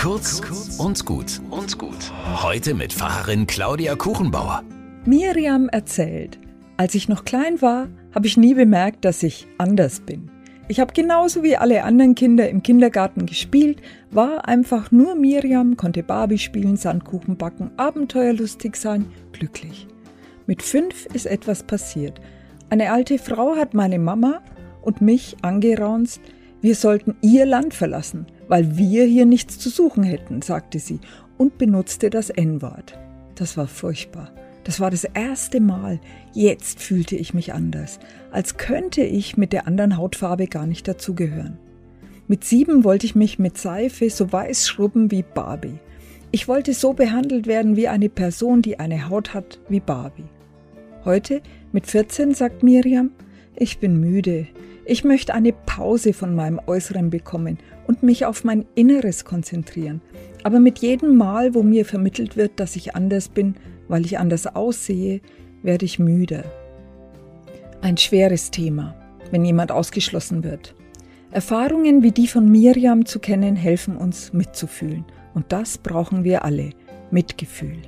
Kurz und gut und gut. Heute mit Pfarrerin Claudia Kuchenbauer. Miriam erzählt, als ich noch klein war, habe ich nie bemerkt, dass ich anders bin. Ich habe genauso wie alle anderen Kinder im Kindergarten gespielt, war einfach nur Miriam, konnte Barbie spielen, Sandkuchen backen, abenteuerlustig sein, glücklich. Mit fünf ist etwas passiert. Eine alte Frau hat meine Mama und mich angeraunzt, wir sollten ihr Land verlassen, weil wir hier nichts zu suchen hätten, sagte sie und benutzte das N-Wort. Das war furchtbar. Das war das erste Mal. Jetzt fühlte ich mich anders, als könnte ich mit der anderen Hautfarbe gar nicht dazugehören. Mit sieben wollte ich mich mit Seife so weiß schrubben wie Barbie. Ich wollte so behandelt werden wie eine Person, die eine Haut hat wie Barbie. Heute, mit 14, sagt Miriam, ich bin müde, ich möchte eine Pause von meinem Äußeren bekommen und mich auf mein Inneres konzentrieren. Aber mit jedem Mal, wo mir vermittelt wird, dass ich anders bin, weil ich anders aussehe, werde ich müde. Ein schweres Thema, wenn jemand ausgeschlossen wird. Erfahrungen wie die von Miriam zu kennen, helfen uns mitzufühlen. Und das brauchen wir alle. Mitgefühl.